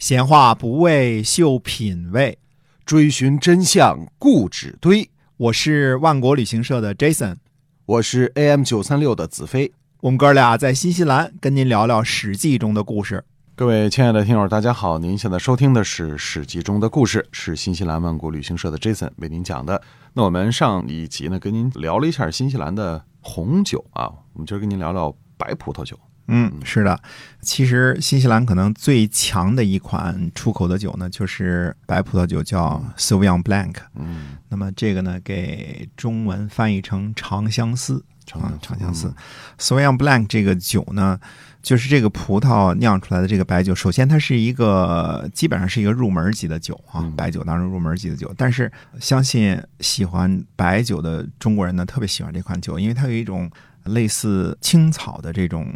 闲话不为秀品味，追寻真相固执堆。我是万国旅行社的 Jason，我是 AM 九三六的子飞。我们哥俩在新西兰跟您聊聊《史记》中的故事。各位亲爱的听友，大家好！您现在收听的是《史记》中的故事，是新西兰万国旅行社的 Jason 为您讲的。那我们上一集呢，跟您聊了一下新西兰的红酒啊，我们今儿跟您聊聊白葡萄酒。嗯，是的，其实新西兰可能最强的一款出口的酒呢，就是白葡萄酒，叫 Sauvignon Blanc。嗯，那么这个呢，给中文翻译成长相思。啊，长相思，Sauvignon Blanc 这个酒呢，就是这个葡萄酿出来的这个白酒。首先，它是一个基本上是一个入门级的酒啊，白酒当中入门级的酒。但是，相信喜欢白酒的中国人呢，特别喜欢这款酒，因为它有一种类似青草的这种。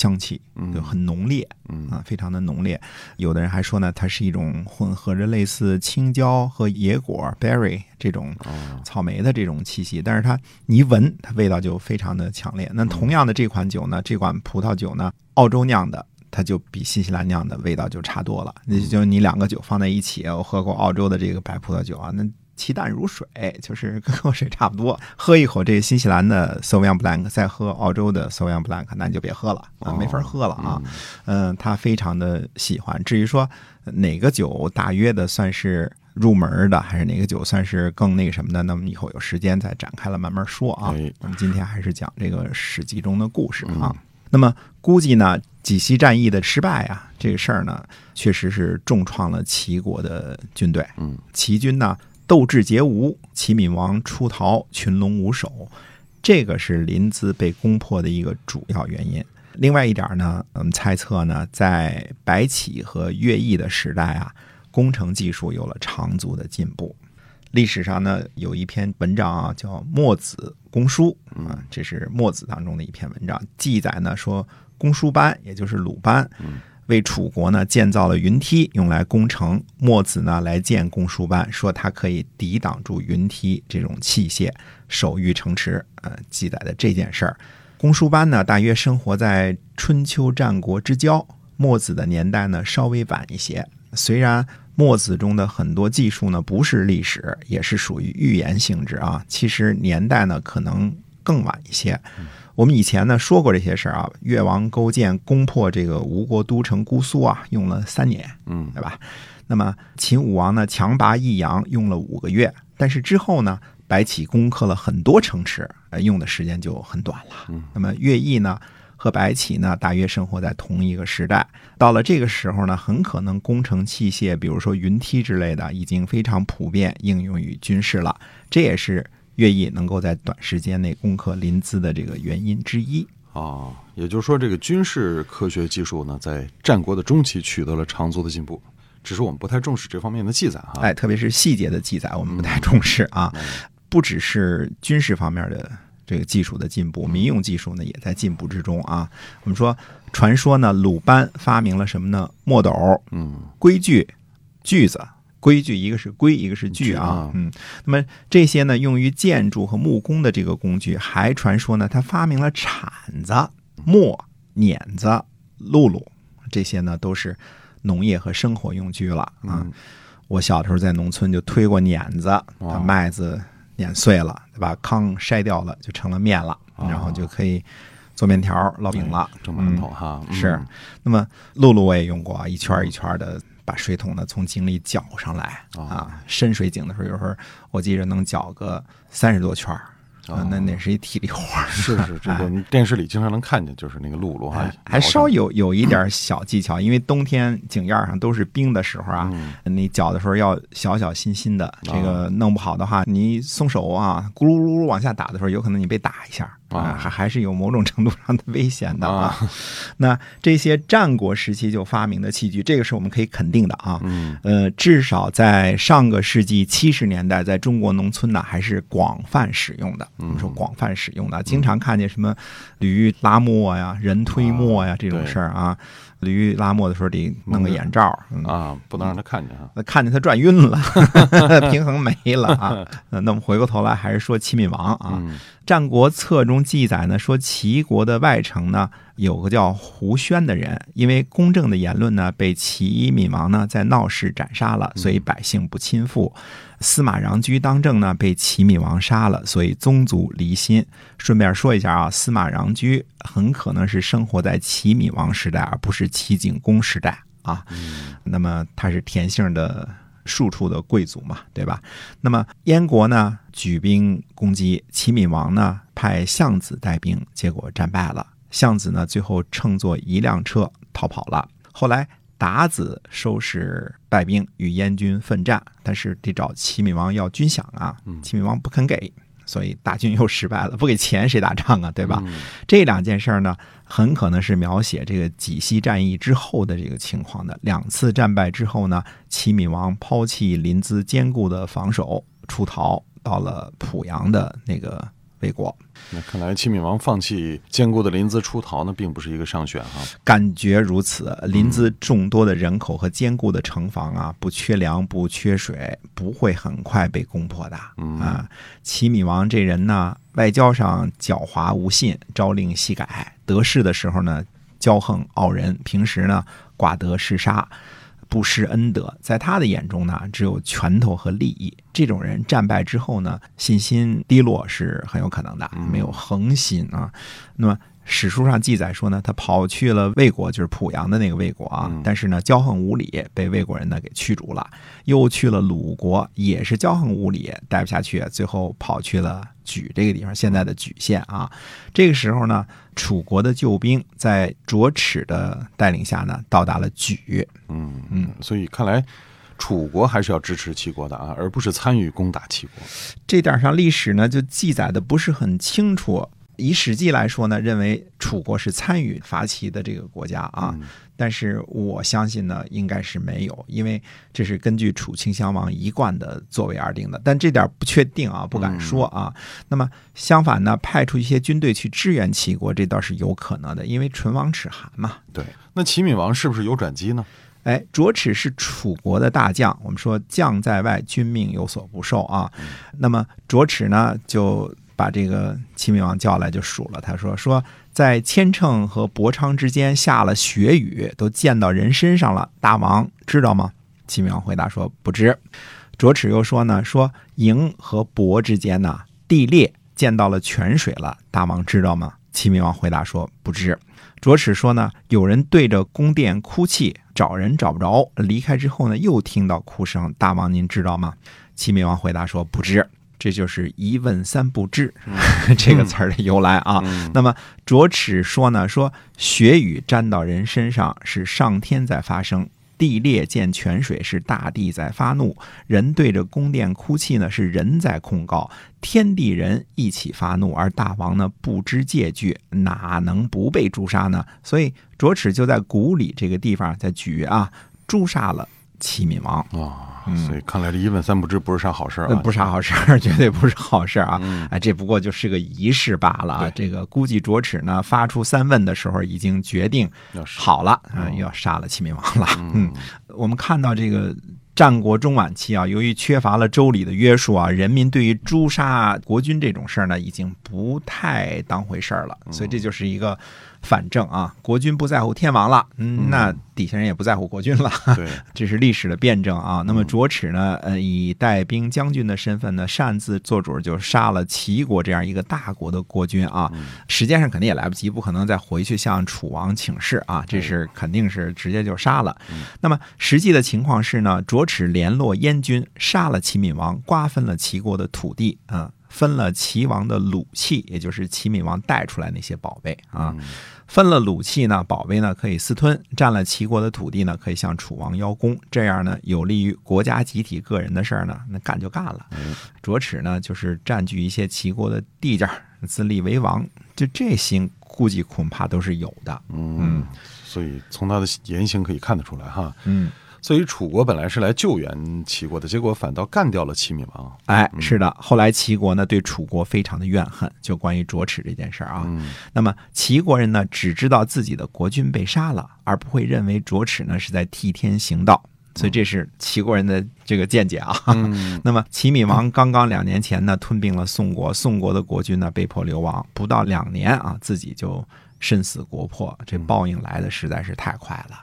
香气就很浓烈，啊，非常的浓烈。有的人还说呢，它是一种混合着类似青椒和野果 （berry） 这种草莓的这种气息，但是它你一闻，它味道就非常的强烈。那同样的这款酒呢，这款葡萄酒呢，澳洲酿的，它就比新西兰酿的味道就差多了。那就你两个酒放在一起，我喝过澳洲的这个白葡萄酒啊，那。其淡如水，就是跟喝水差不多。喝一口这新西兰的 Sauvignon Blanc，再喝澳洲的 Sauvignon Blanc，那你就别喝了啊，没法喝了啊。嗯，他非常的喜欢。至于说哪个酒大约的算是入门的，还是哪个酒算是更那个什么的，那么以后有时间再展开了慢慢说啊。我们今天还是讲这个史记中的故事啊。那么估计呢，几西战役的失败啊，这个事儿呢，确实是重创了齐国的军队。嗯，齐军呢。斗志皆无，齐闵王出逃，群龙无首，这个是临淄被攻破的一个主要原因。另外一点呢，我们猜测呢，在白起和乐毅的时代啊，工程技术有了长足的进步。历史上呢，有一篇文章啊，叫《墨子公书》啊，这是墨子当中的一篇文章，记载呢说，公输班也就是鲁班。为楚国呢建造了云梯，用来攻城。墨子呢来见公输班，说他可以抵挡住云梯这种器械，守御城池。呃，记载的这件事儿，公输班呢大约生活在春秋战国之交。墨子的年代呢稍微晚一些。虽然墨子中的很多技术呢不是历史，也是属于预言性质啊，其实年代呢可能更晚一些。我们以前呢说过这些事儿啊，越王勾践攻破这个吴国都城姑苏啊，用了三年，嗯，对吧？那么秦武王呢强拔益阳用了五个月，但是之后呢，白起攻克了很多城池，用的时间就很短了。那么乐毅呢和白起呢大约生活在同一个时代，到了这个时候呢，很可能工程器械，比如说云梯之类的，已经非常普遍应用于军事了。这也是。乐毅能够在短时间内攻克临淄的这个原因之一啊，也就是说，这个军事科学技术呢，在战国的中期取得了长足的进步，只是我们不太重视这方面的记载哈。哎，特别是细节的记载，我们不太重视啊。不只是军事方面的这个技术的进步，民用技术呢也在进步之中啊。我们说，传说呢，鲁班发明了什么呢？墨斗，嗯，规矩，锯子。规矩，一个是规，一个是矩啊，嗯，那么这些呢，用于建筑和木工的这个工具，还传说呢，他发明了铲子、磨、碾子、辘轳，这些呢都是农业和生活用具了啊。我小的时候在农村就推过碾子，把麦子碾碎了，对吧？糠筛掉了，就成了面了，然后就可以做面条、烙饼了，蒸馒头哈。是，那么辘轳我也用过，一圈一圈的。把水桶呢从井里搅上来啊，深水井的时候，有时候我记着能搅个三十多圈儿。啊，那那是一体力活儿，是是，这个电视里经常能看见，就是那个露露哈，还稍有有一点小技巧，因为冬天井沿上都是冰的时候啊，你搅的时候要小小心心的，这个弄不好的话，你松手啊，咕噜噜噜往下打的时候，有可能你被打一下啊，还还是有某种程度上的危险的啊。那这些战国时期就发明的器具，这个是我们可以肯定的啊，嗯呃，至少在上个世纪七十年代，在中国农村呢，还是广泛使用的。我们说广泛使用的，经常看见什么驴拉磨呀、人推磨呀这种事儿啊。驴拉磨的时候得弄个眼罩啊，不能让他看见啊。看见他转晕了，平衡没了啊。那我们回过头来还是说齐闵王啊，《战国策》中记载呢，说齐国的外城呢有个叫胡宣的人，因为公正的言论呢，被齐闵王呢在闹市斩杀了，所以百姓不亲附。司马穰苴当政呢，被齐闵王杀了，所以宗族离心。顺便说一下啊，司马穰苴很可能是生活在齐闵王时代，而不是齐景公时代啊。那么他是田姓的庶出的贵族嘛，对吧？那么燕国呢举兵攻击齐闵王呢，派相子带兵，结果战败了。相子呢最后乘坐一辆车逃跑了。后来。达子收拾败兵与燕军奋战，但是得找齐闵王要军饷啊，齐闵王不肯给，所以大军又失败了。不给钱谁打仗啊？对吧？这两件事呢，很可能是描写这个济西战役之后的这个情况的。两次战败之后呢，齐闵王抛弃临淄坚固的防守，出逃到了濮阳的那个。魏国，那看来齐闵王放弃坚固的临淄出逃呢，并不是一个上选哈。感觉如此，临淄众多的人口和坚固的城防啊，不缺粮，不缺水，不会很快被攻破的啊。齐闵王这人呢，外交上狡猾无信，朝令夕改，得势的时候呢，骄横傲人，平时呢，寡德嗜杀。不施恩德，在他的眼中呢，只有拳头和利益。这种人战败之后呢，信心低落是很有可能的，没有恒心啊。那么。史书上记载说呢，他跑去了魏国，就是濮阳的那个魏国啊。但是呢，骄横无礼，被魏国人呢给驱逐了。又去了鲁国，也是骄横无礼，待不下去，最后跑去了莒这个地方，现在的莒县啊。这个时候呢，楚国的救兵在卓齿的带领下呢，到达了莒。嗯嗯，所以看来楚国还是要支持齐国的啊，而不是参与攻打齐国。这点上历史呢，就记载的不是很清楚。以《史记》来说呢，认为楚国是参与伐齐的这个国家啊，但是我相信呢，应该是没有，因为这是根据楚顷襄王一贯的作为而定的。但这点不确定啊，不敢说啊。那么相反呢，派出一些军队去支援齐国，这倒是有可能的，因为唇亡齿寒嘛。对，那齐闵王是不是有转机呢？哎，卓齿是楚国的大将，我们说将在外，君命有所不受啊。那么卓齿呢，就。把这个齐闵王叫来就数了，他说：“说在千乘和博昌之间下了雪雨，都溅到人身上了。大王知道吗？”齐闵王回答说：“不知。”卓齿又说呢：“说营和博之间呢，地裂溅到了泉水了。大王知道吗？”齐闵王回答说：“不知。”卓齿说呢：“有人对着宫殿哭泣，找人找不着，离开之后呢，又听到哭声。大王您知道吗？”齐闵王回答说：“不知。”这就是一问三不知 这个词儿的由来啊。那么卓齿说呢，说血雨沾到人身上是上天在发声，地裂见泉水是大地在发怒，人对着宫殿哭泣呢是人在控告，天地人一起发怒，而大王呢不知戒惧，哪能不被诛杀呢？所以卓齿就在谷里这个地方在举啊诛杀了齐闵王啊。所以看来这一问三不知不是啥好事儿啊，不是啥好事儿，绝对不是好事儿啊！哎，这不过就是个仪式罢了啊！这个估计卓齿呢发出三问的时候，已经决定好了啊，要杀了齐闵王了。嗯，我们看到这个战国中晚期啊，由于缺乏了周礼的约束啊，人民对于诛杀国君这种事儿呢，已经不太当回事儿了。所以这就是一个。反正啊，国君不在乎天王了，嗯，那底下人也不在乎国君了。对，这是历史的辩证啊。那么卓齿呢，呃，以带兵将军的身份呢，擅自做主，就杀了齐国这样一个大国的国君啊。时间上肯定也来不及，不可能再回去向楚王请示啊。这是肯定是直接就杀了。那么实际的情况是呢，卓齿联络燕军，杀了齐闵王，瓜分了齐国的土地啊。分了齐王的鲁器，也就是齐闵王带出来那些宝贝啊。分了鲁器呢，宝贝呢可以私吞；占了齐国的土地呢，可以向楚王邀功。这样呢，有利于国家集体个人的事儿呢，那干就干了。卓齿呢，就是占据一些齐国的地界，自立为王。就这心，估计恐怕都是有的。嗯，所以从他的言行可以看得出来哈。嗯。所以楚国本来是来救援齐国的，结果反倒干掉了齐闵王。哎，是的。后来齐国呢对楚国非常的怨恨，就关于卓齿这件事儿啊。那么齐国人呢只知道自己的国君被杀了，而不会认为卓齿呢是在替天行道。所以这是齐国人的这个见解啊。那么齐闵王刚刚两年前呢吞并了宋国，宋国的国君呢被迫流亡，不到两年啊自己就。身死国破，这报应来的实在是太快了。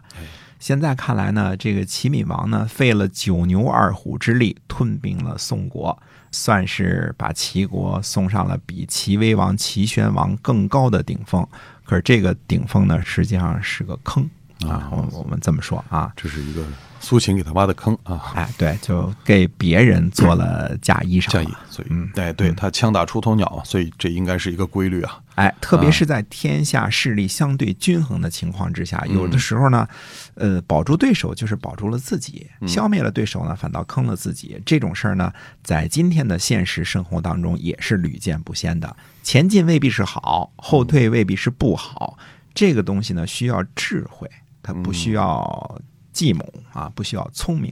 现在看来呢，这个齐闵王呢，费了九牛二虎之力吞并了宋国，算是把齐国送上了比齐威王、齐宣王更高的顶峰。可是这个顶峰呢，实际上是个坑啊。我我们这么说啊，这是一个。苏秦给他挖的坑啊！哎，对，就给别人做了嫁衣裳，嫁衣。所以，嗯，哎，对他枪打出头鸟，所以这应该是一个规律啊！哎，特别是在天下势力相对均衡的情况之下，有的时候呢，呃，保住对手就是保住了自己，消灭了对手呢，反倒坑了自己。这种事儿呢，在今天的现实生活当中也是屡见不鲜的。前进未必是好，后退未必是不好。这个东西呢，需要智慧，它不需要。计谋啊，不需要聪明，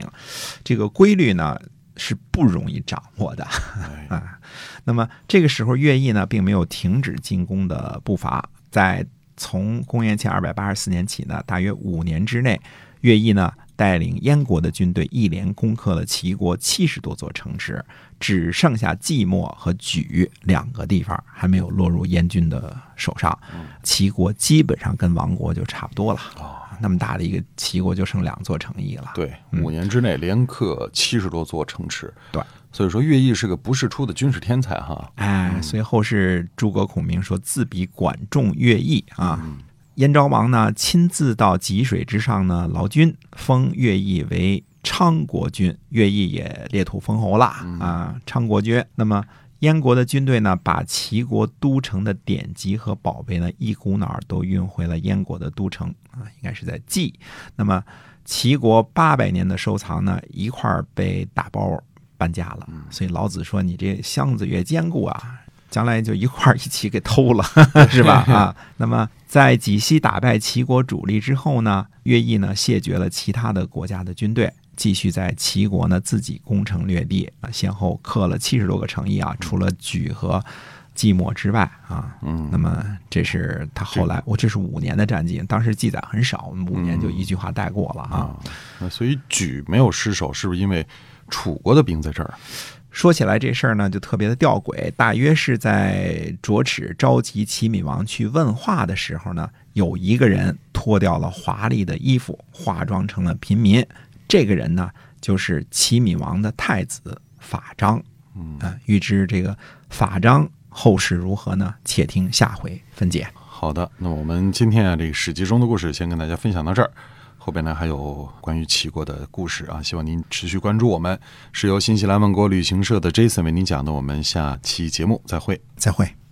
这个规律呢是不容易掌握的 啊。那么这个时候，乐毅呢并没有停止进攻的步伐，在从公元前二百八十四年起呢，大约五年之内，乐毅呢带领燕国的军队一连攻克了齐国七十多座城池，只剩下即墨和莒两个地方还没有落入燕军的手上，齐国基本上跟亡国就差不多了。那么大的一个齐国就剩两座城邑了。对，五年之内连克七十多座城池。对，所以说乐毅是个不世出的军事天才哈。哎，所以后世诸葛孔明说自比管仲、乐毅啊。燕昭王呢亲自到济水之上呢劳军，封乐毅为昌国君，乐毅也列土封侯了啊，昌国君。那么。燕国的军队呢，把齐国都城的典籍和宝贝呢，一股脑儿都运回了燕国的都城啊，应该是在蓟。那么齐国八百年的收藏呢，一块儿被打包搬家了。所以老子说：“你这箱子越坚固啊，将来就一块儿一起给偷了，是吧？”啊，那么在济西打败齐国主力之后呢，乐毅呢谢绝了其他的国家的军队。继续在齐国呢自己攻城略地啊，先后克了七十多个城邑啊，除了莒和寂寞之外啊，嗯，那么这是他后来，我这是五年的战绩，当时记载很少，五年就一句话带过了啊。那所以莒没有失守，是不是因为楚国的兵在这儿？说起来这事儿呢，就特别的吊诡。大约是在卓齿召集齐闵王去问话的时候呢，有一个人脱掉了华丽的衣服，化妆成了平民。这个人呢，就是齐闵王的太子法章。嗯，预知这个法章后事如何呢？且听下回分解。好的，那我们今天啊，这个史记中的故事先跟大家分享到这儿。后边呢还有关于齐国的故事啊，希望您持续关注我们。是由新西兰万国旅行社的 Jason 为您讲的。我们下期节目再会，再会。